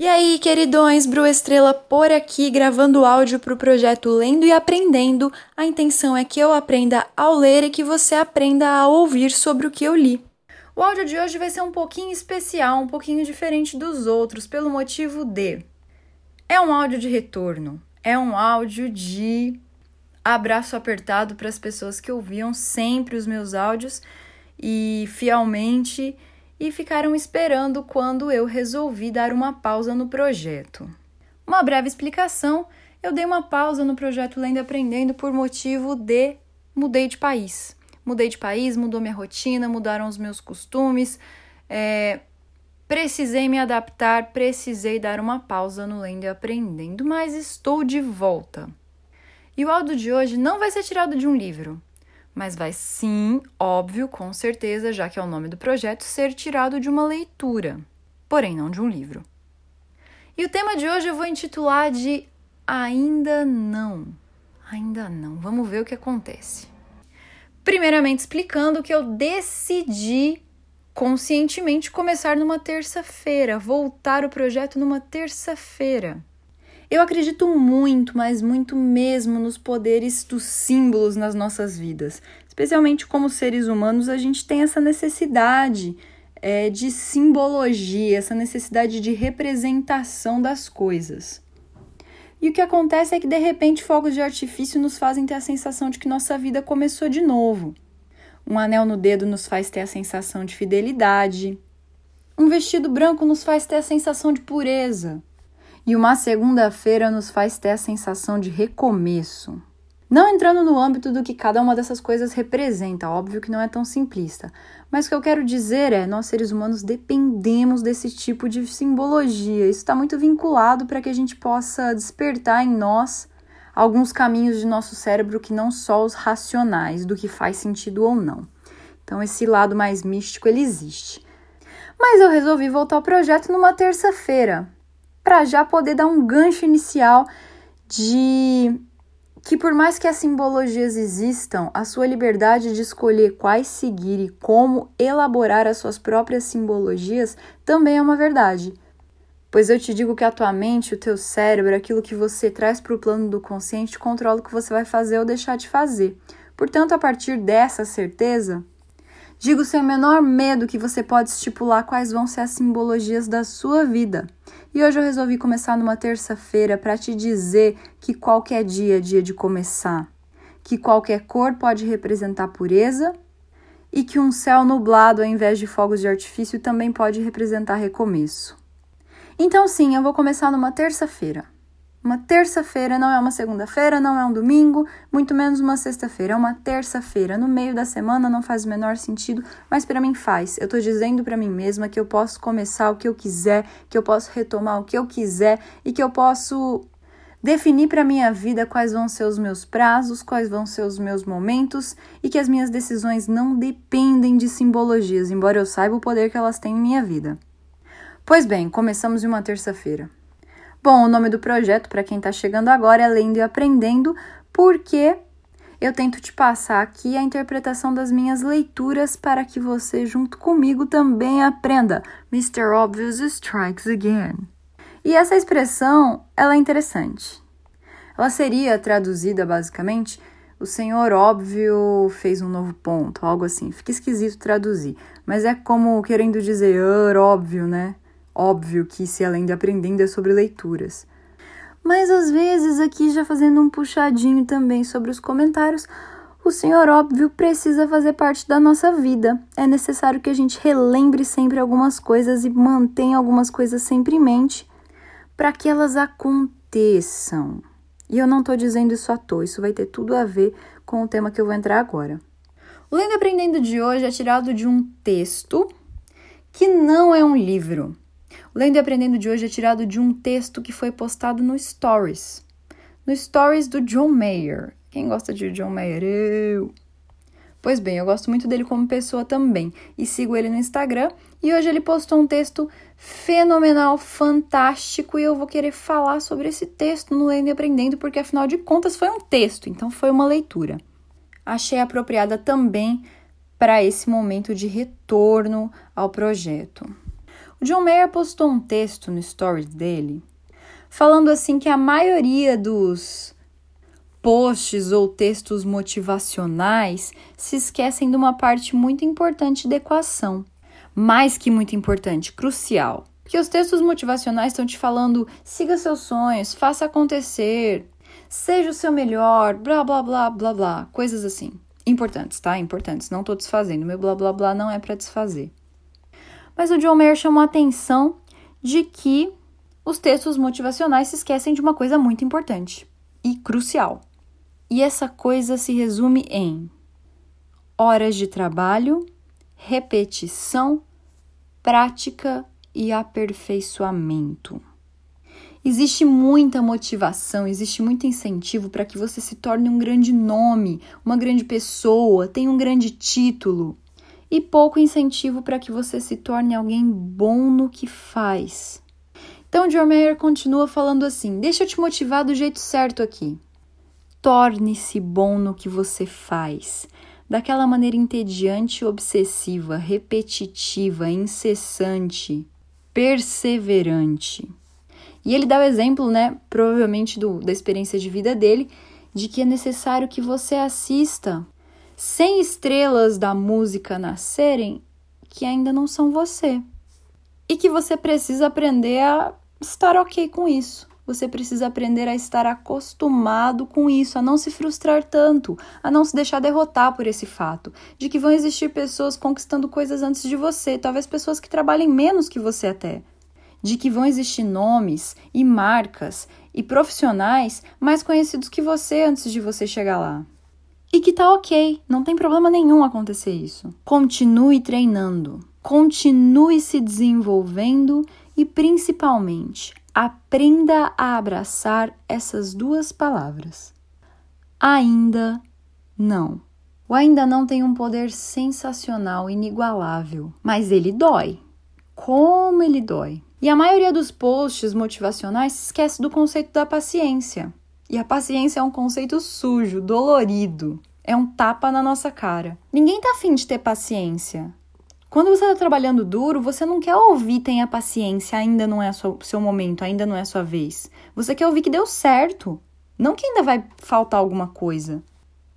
E aí, queridões, Bru Estrela por aqui, gravando áudio para o projeto Lendo e Aprendendo. A intenção é que eu aprenda ao ler e que você aprenda a ouvir sobre o que eu li. O áudio de hoje vai ser um pouquinho especial, um pouquinho diferente dos outros, pelo motivo de. É um áudio de retorno, é um áudio de abraço apertado para as pessoas que ouviam sempre os meus áudios e fielmente e ficaram esperando quando eu resolvi dar uma pausa no projeto. Uma breve explicação: eu dei uma pausa no projeto Lendo e Aprendendo por motivo de mudei de país. Mudei de país, mudou minha rotina, mudaram os meus costumes. É, precisei me adaptar, precisei dar uma pausa no Lendo e Aprendendo, mas estou de volta. E o áudio de hoje não vai ser tirado de um livro mas vai sim, óbvio, com certeza, já que é o nome do projeto, ser tirado de uma leitura, porém não de um livro. E o tema de hoje eu vou intitular de Ainda não. Ainda não. Vamos ver o que acontece. Primeiramente, explicando que eu decidi conscientemente começar numa terça-feira, voltar o projeto numa terça-feira. Eu acredito muito, mas muito mesmo nos poderes dos símbolos nas nossas vidas. Especialmente como seres humanos, a gente tem essa necessidade é, de simbologia, essa necessidade de representação das coisas. E o que acontece é que de repente fogos de artifício nos fazem ter a sensação de que nossa vida começou de novo. Um anel no dedo nos faz ter a sensação de fidelidade. Um vestido branco nos faz ter a sensação de pureza. E uma segunda-feira nos faz ter a sensação de recomeço. Não entrando no âmbito do que cada uma dessas coisas representa, óbvio que não é tão simplista, mas o que eu quero dizer é: nós seres humanos dependemos desse tipo de simbologia. Isso está muito vinculado para que a gente possa despertar em nós alguns caminhos de nosso cérebro que não só os racionais, do que faz sentido ou não. Então, esse lado mais místico ele existe. Mas eu resolvi voltar ao projeto numa terça-feira, para já poder dar um gancho inicial de que por mais que as simbologias existam, a sua liberdade de escolher quais seguir e como elaborar as suas próprias simbologias também é uma verdade. Pois eu te digo que a tua mente, o teu cérebro, aquilo que você traz para o plano do consciente, controla o que você vai fazer ou deixar de fazer. Portanto, a partir dessa certeza, digo sem o menor medo que você pode estipular quais vão ser as simbologias da sua vida. E hoje eu resolvi começar numa terça-feira para te dizer que qualquer dia é dia de começar, que qualquer cor pode representar pureza e que um céu nublado ao invés de fogos de artifício também pode representar recomeço. Então, sim, eu vou começar numa terça-feira. Uma terça-feira não é uma segunda-feira, não é um domingo, muito menos uma sexta-feira, é uma terça-feira. No meio da semana não faz o menor sentido, mas para mim faz. Eu tô dizendo para mim mesma que eu posso começar o que eu quiser, que eu posso retomar o que eu quiser e que eu posso definir para minha vida quais vão ser os meus prazos, quais vão ser os meus momentos e que as minhas decisões não dependem de simbologias, embora eu saiba o poder que elas têm em minha vida. Pois bem, começamos em uma terça-feira. Bom, o nome do projeto, para quem está chegando agora, é Lendo e Aprendendo, porque eu tento te passar aqui a interpretação das minhas leituras para que você, junto comigo, também aprenda. Mr. Obvious strikes again. E essa expressão, ela é interessante. Ela seria traduzida basicamente o senhor óbvio fez um novo ponto, algo assim. Fica esquisito traduzir, mas é como querendo dizer, óbvio, né? Óbvio que se além de aprendendo é sobre leituras. Mas às vezes, aqui já fazendo um puxadinho também sobre os comentários, o senhor óbvio precisa fazer parte da nossa vida. É necessário que a gente relembre sempre algumas coisas e mantenha algumas coisas sempre em mente para que elas aconteçam. E eu não estou dizendo isso à toa, isso vai ter tudo a ver com o tema que eu vou entrar agora. O Lendo Aprendendo de hoje é tirado de um texto que não é um livro. Lendo e Aprendendo de hoje é tirado de um texto que foi postado no Stories. No Stories do John Mayer. Quem gosta de John Mayer? Eu. Pois bem, eu gosto muito dele como pessoa também e sigo ele no Instagram. E hoje ele postou um texto fenomenal, fantástico, e eu vou querer falar sobre esse texto no Lendo e Aprendendo, porque afinal de contas foi um texto, então foi uma leitura. Achei apropriada também para esse momento de retorno ao projeto. O John Mayer postou um texto no stories dele falando assim que a maioria dos posts ou textos motivacionais se esquecem de uma parte muito importante da equação. Mais que muito importante, crucial. Porque os textos motivacionais estão te falando: siga seus sonhos, faça acontecer, seja o seu melhor, blá blá blá blá blá, coisas assim. Importantes, tá? Importantes. Não tô desfazendo. Meu blá blá blá não é para desfazer. Mas o John Mayer chamou a atenção de que os textos motivacionais se esquecem de uma coisa muito importante e crucial. E essa coisa se resume em horas de trabalho, repetição, prática e aperfeiçoamento. Existe muita motivação, existe muito incentivo para que você se torne um grande nome, uma grande pessoa, tenha um grande título, e pouco incentivo para que você se torne alguém bom no que faz. Então, John Mayer continua falando assim: deixa eu te motivar do jeito certo aqui. Torne-se bom no que você faz, daquela maneira entediante, obsessiva, repetitiva, incessante, perseverante. E ele dá o exemplo, né, provavelmente do, da experiência de vida dele, de que é necessário que você assista 100 estrelas da música nascerem que ainda não são você e que você precisa aprender a estar ok com isso. Você precisa aprender a estar acostumado com isso, a não se frustrar tanto, a não se deixar derrotar por esse fato de que vão existir pessoas conquistando coisas antes de você, talvez pessoas que trabalhem menos que você até. De que vão existir nomes e marcas e profissionais mais conhecidos que você antes de você chegar lá. E que tá ok, não tem problema nenhum acontecer isso. Continue treinando, continue se desenvolvendo e principalmente aprenda a abraçar essas duas palavras. Ainda não. O ainda não tem um poder sensacional, inigualável, mas ele dói. Como ele dói. E a maioria dos posts motivacionais se esquece do conceito da paciência. E a paciência é um conceito sujo, dolorido. É um tapa na nossa cara. Ninguém tá afim de ter paciência. Quando você está trabalhando duro, você não quer ouvir tenha paciência, ainda não é o seu momento, ainda não é a sua vez. Você quer ouvir que deu certo, não que ainda vai faltar alguma coisa.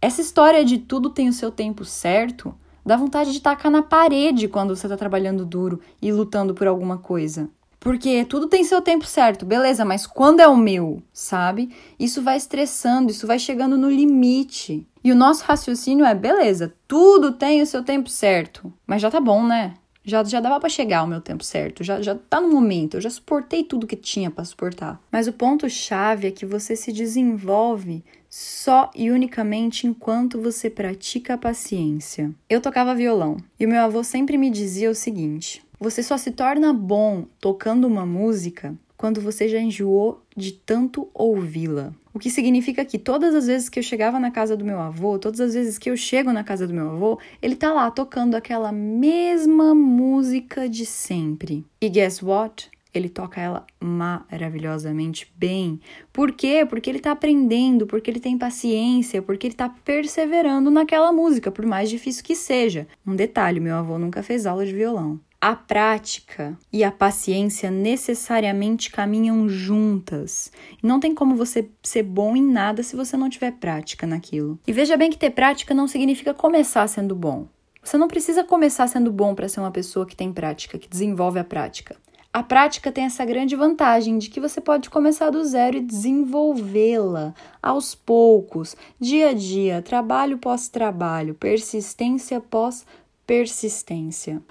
Essa história de tudo tem o seu tempo certo dá vontade de tacar na parede quando você está trabalhando duro e lutando por alguma coisa. Porque tudo tem seu tempo certo, beleza, mas quando é o meu, sabe? Isso vai estressando, isso vai chegando no limite. E o nosso raciocínio é, beleza, tudo tem o seu tempo certo, mas já tá bom, né? Já, já dava para chegar ao meu tempo certo, já, já tá no momento, eu já suportei tudo que tinha para suportar. Mas o ponto-chave é que você se desenvolve só e unicamente enquanto você pratica a paciência. Eu tocava violão e o meu avô sempre me dizia o seguinte: você só se torna bom tocando uma música quando você já enjoou de tanto ouvi-la. O que significa que todas as vezes que eu chegava na casa do meu avô, todas as vezes que eu chego na casa do meu avô, ele tá lá tocando aquela mesma música de sempre. E guess what? Ele toca ela maravilhosamente bem. Por quê? Porque ele tá aprendendo, porque ele tem paciência, porque ele tá perseverando naquela música, por mais difícil que seja. Um detalhe: meu avô nunca fez aula de violão a prática e a paciência necessariamente caminham juntas. Não tem como você ser bom em nada se você não tiver prática naquilo. E veja bem que ter prática não significa começar sendo bom. Você não precisa começar sendo bom para ser uma pessoa que tem prática, que desenvolve a prática. A prática tem essa grande vantagem de que você pode começar do zero e desenvolvê-la aos poucos, dia a dia, trabalho pós trabalho, persistência pós persistência.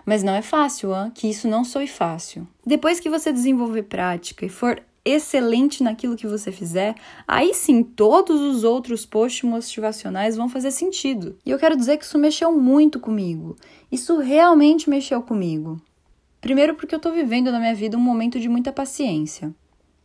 Mas não é fácil, hein? que isso não soe fácil. Depois que você desenvolver prática e for excelente naquilo que você fizer, aí sim todos os outros posts motivacionais vão fazer sentido. E eu quero dizer que isso mexeu muito comigo. Isso realmente mexeu comigo. Primeiro, porque eu tô vivendo na minha vida um momento de muita paciência.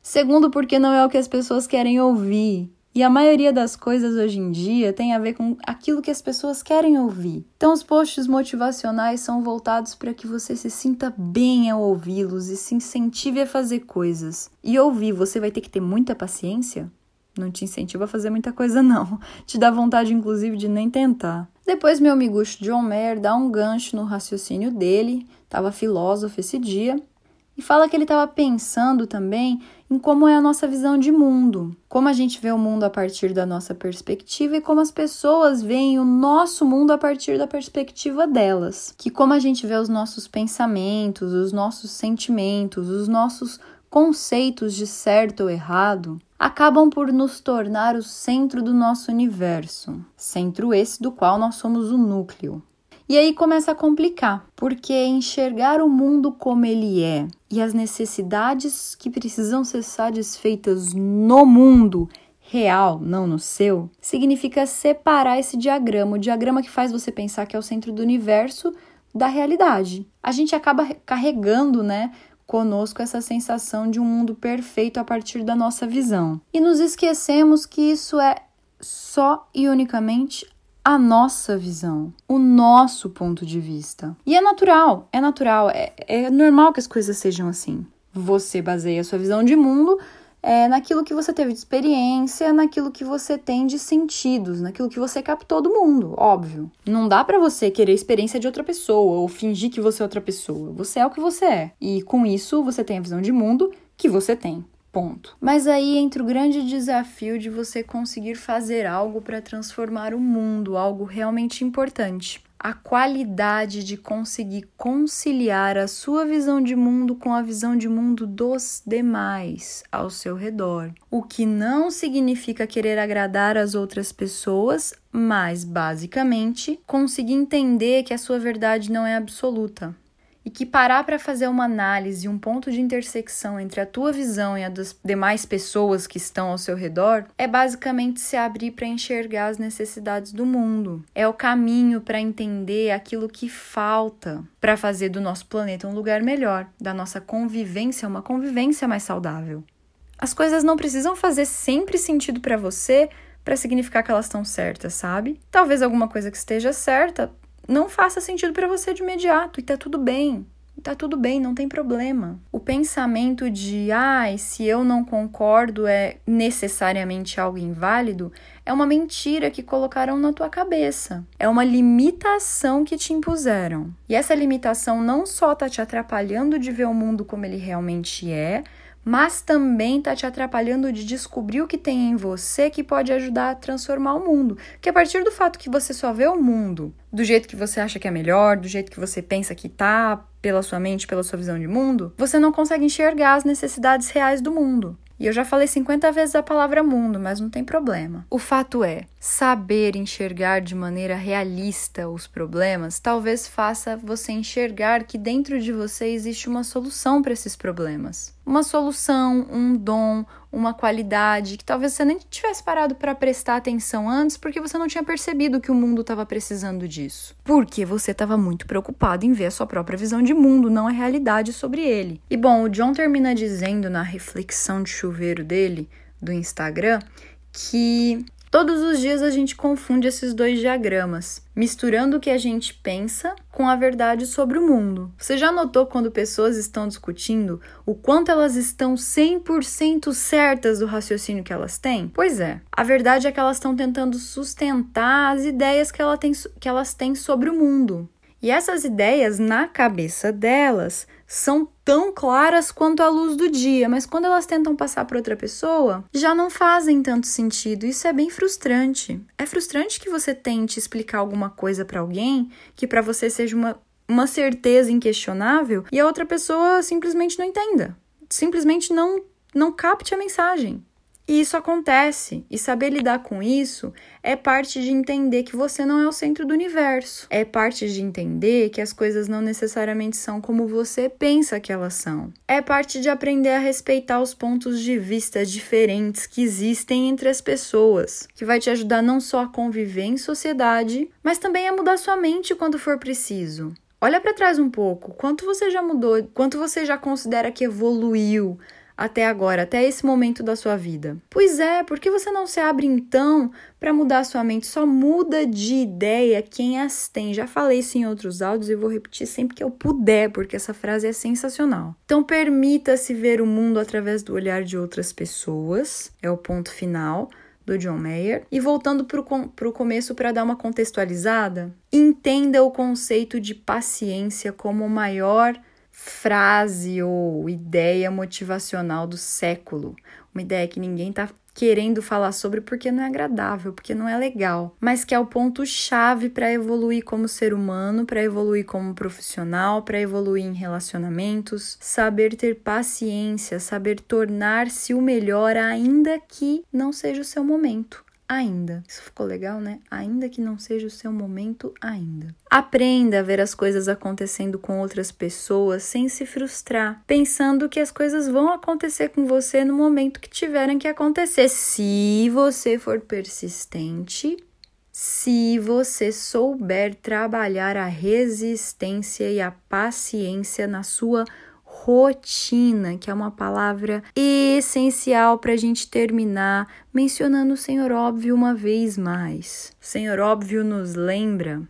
Segundo, porque não é o que as pessoas querem ouvir. E a maioria das coisas hoje em dia tem a ver com aquilo que as pessoas querem ouvir. Então, os posts motivacionais são voltados para que você se sinta bem ao ouvi-los e se incentive a fazer coisas. E ouvir, você vai ter que ter muita paciência? Não te incentiva a fazer muita coisa, não. Te dá vontade, inclusive, de nem tentar. Depois, meu amigo John Mayer dá um gancho no raciocínio dele, tava filósofo esse dia, E fala que ele estava pensando também em como é a nossa visão de mundo, como a gente vê o mundo a partir da nossa perspectiva e como as pessoas veem o nosso mundo a partir da perspectiva delas. Que como a gente vê os nossos pensamentos, os nossos sentimentos, os nossos conceitos de certo ou errado, acabam por nos tornar o centro do nosso universo, centro esse do qual nós somos o núcleo. E aí começa a complicar, porque enxergar o mundo como ele é e as necessidades que precisam ser satisfeitas no mundo real, não no seu, significa separar esse diagrama, o diagrama que faz você pensar que é o centro do universo da realidade. A gente acaba carregando, né, conosco essa sensação de um mundo perfeito a partir da nossa visão. E nos esquecemos que isso é só e unicamente a nossa visão, o nosso ponto de vista. E é natural, é natural, é, é normal que as coisas sejam assim. Você baseia a sua visão de mundo é, naquilo que você teve de experiência, naquilo que você tem de sentidos, naquilo que você captou do mundo, óbvio. Não dá para você querer a experiência de outra pessoa ou fingir que você é outra pessoa. Você é o que você é. E com isso você tem a visão de mundo que você tem. Ponto. Mas aí entra o grande desafio de você conseguir fazer algo para transformar o mundo, algo realmente importante. A qualidade de conseguir conciliar a sua visão de mundo com a visão de mundo dos demais ao seu redor. O que não significa querer agradar as outras pessoas, mas basicamente conseguir entender que a sua verdade não é absoluta e que parar para fazer uma análise, um ponto de intersecção entre a tua visão e a das demais pessoas que estão ao seu redor, é basicamente se abrir para enxergar as necessidades do mundo. É o caminho para entender aquilo que falta para fazer do nosso planeta um lugar melhor, da nossa convivência uma convivência mais saudável. As coisas não precisam fazer sempre sentido para você para significar que elas estão certas, sabe? Talvez alguma coisa que esteja certa não faça sentido para você de imediato e tá tudo bem. Tá tudo bem, não tem problema. O pensamento de, ai, ah, se eu não concordo é necessariamente algo inválido, é uma mentira que colocaram na tua cabeça. É uma limitação que te impuseram. E essa limitação não só tá te atrapalhando de ver o mundo como ele realmente é, mas também está te atrapalhando de descobrir o que tem em você que pode ajudar a transformar o mundo. Que a partir do fato que você só vê o mundo do jeito que você acha que é melhor, do jeito que você pensa que tá, pela sua mente, pela sua visão de mundo, você não consegue enxergar as necessidades reais do mundo. E eu já falei 50 vezes a palavra mundo, mas não tem problema. O fato é, saber enxergar de maneira realista os problemas talvez faça você enxergar que dentro de você existe uma solução para esses problemas. Uma solução, um dom, uma qualidade que talvez você nem tivesse parado para prestar atenção antes porque você não tinha percebido que o mundo estava precisando disso. Porque você estava muito preocupado em ver a sua própria visão de mundo, não a realidade sobre ele. E bom, o John termina dizendo na reflexão de chuveiro dele do Instagram que Todos os dias a gente confunde esses dois diagramas, misturando o que a gente pensa com a verdade sobre o mundo. Você já notou quando pessoas estão discutindo o quanto elas estão 100% certas do raciocínio que elas têm? Pois é, a verdade é que elas estão tentando sustentar as ideias que, ela tem, que elas têm sobre o mundo. E essas ideias, na cabeça delas, são tão claras quanto a luz do dia, mas quando elas tentam passar para outra pessoa, já não fazem tanto sentido. Isso é bem frustrante. É frustrante que você tente explicar alguma coisa para alguém que para você seja uma, uma certeza inquestionável e a outra pessoa simplesmente não entenda. Simplesmente não não capte a mensagem. E isso acontece, e saber lidar com isso é parte de entender que você não é o centro do universo. É parte de entender que as coisas não necessariamente são como você pensa que elas são. É parte de aprender a respeitar os pontos de vista diferentes que existem entre as pessoas, que vai te ajudar não só a conviver em sociedade, mas também a mudar sua mente quando for preciso. Olha para trás um pouco, quanto você já mudou, quanto você já considera que evoluiu até agora, até esse momento da sua vida? Pois é, por que você não se abre então para mudar a sua mente? Só muda de ideia quem as tem. Já falei isso em outros áudios e vou repetir sempre que eu puder, porque essa frase é sensacional. Então, permita-se ver o mundo através do olhar de outras pessoas, é o ponto final do John Mayer. E voltando para o começo para dar uma contextualizada, entenda o conceito de paciência como o maior frase ou ideia motivacional do século, uma ideia que ninguém tá querendo falar sobre porque não é agradável, porque não é legal, mas que é o ponto chave para evoluir como ser humano, para evoluir como profissional, para evoluir em relacionamentos, saber ter paciência, saber tornar-se o melhor ainda que não seja o seu momento ainda. Isso ficou legal, né? Ainda que não seja o seu momento ainda. Aprenda a ver as coisas acontecendo com outras pessoas sem se frustrar, pensando que as coisas vão acontecer com você no momento que tiverem que acontecer. Se você for persistente, se você souber trabalhar a resistência e a paciência na sua rotina, que é uma palavra essencial para a gente terminar mencionando o Senhor Óbvio uma vez mais. O Senhor Óbvio nos lembra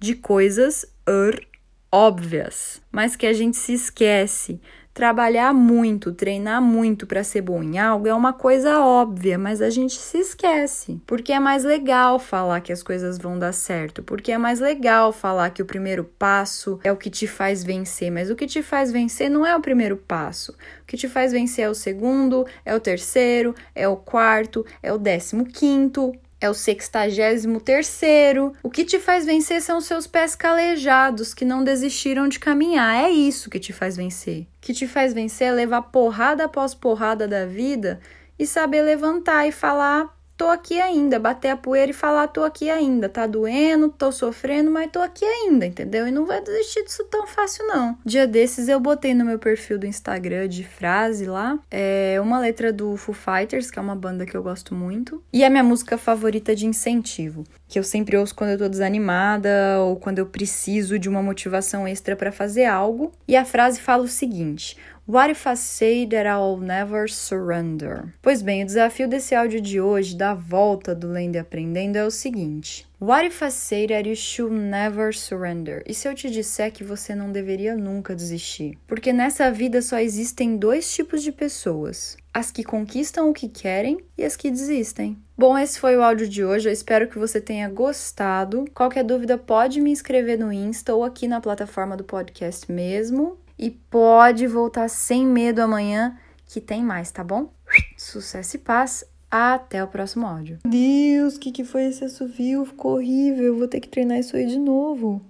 de coisas er, óbvias, mas que a gente se esquece Trabalhar muito, treinar muito para ser bom em algo é uma coisa óbvia, mas a gente se esquece. Porque é mais legal falar que as coisas vão dar certo, porque é mais legal falar que o primeiro passo é o que te faz vencer, mas o que te faz vencer não é o primeiro passo. O que te faz vencer é o segundo, é o terceiro, é o quarto, é o décimo quinto, é o sextagésimo terceiro. O que te faz vencer são seus pés calejados que não desistiram de caminhar. É isso que te faz vencer. O que te faz vencer é levar porrada após porrada da vida e saber levantar e falar tô aqui ainda, bater a poeira e falar tô aqui ainda, tá doendo, tô sofrendo, mas tô aqui ainda, entendeu? E não vai desistir disso tão fácil não. Dia desses eu botei no meu perfil do Instagram de frase lá, é uma letra do Foo Fighters, que é uma banda que eu gosto muito, e é minha música favorita de incentivo, que eu sempre ouço quando eu tô desanimada ou quando eu preciso de uma motivação extra para fazer algo. E a frase fala o seguinte: What if I say that I'll never surrender? Pois bem, o desafio desse áudio de hoje, da volta do Lendo e Aprendendo, é o seguinte: What if I say that you should never surrender? E se eu te disser que você não deveria nunca desistir? Porque nessa vida só existem dois tipos de pessoas: as que conquistam o que querem e as que desistem. Bom, esse foi o áudio de hoje. Eu espero que você tenha gostado. Qualquer dúvida, pode me inscrever no Insta ou aqui na plataforma do podcast mesmo e pode voltar sem medo amanhã que tem mais, tá bom? Sucesso e paz. Até o próximo áudio. Deus, o que, que foi esse assovio? Ficou horrível. Vou ter que treinar isso aí de novo.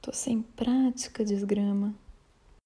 Tô sem prática, desgrama.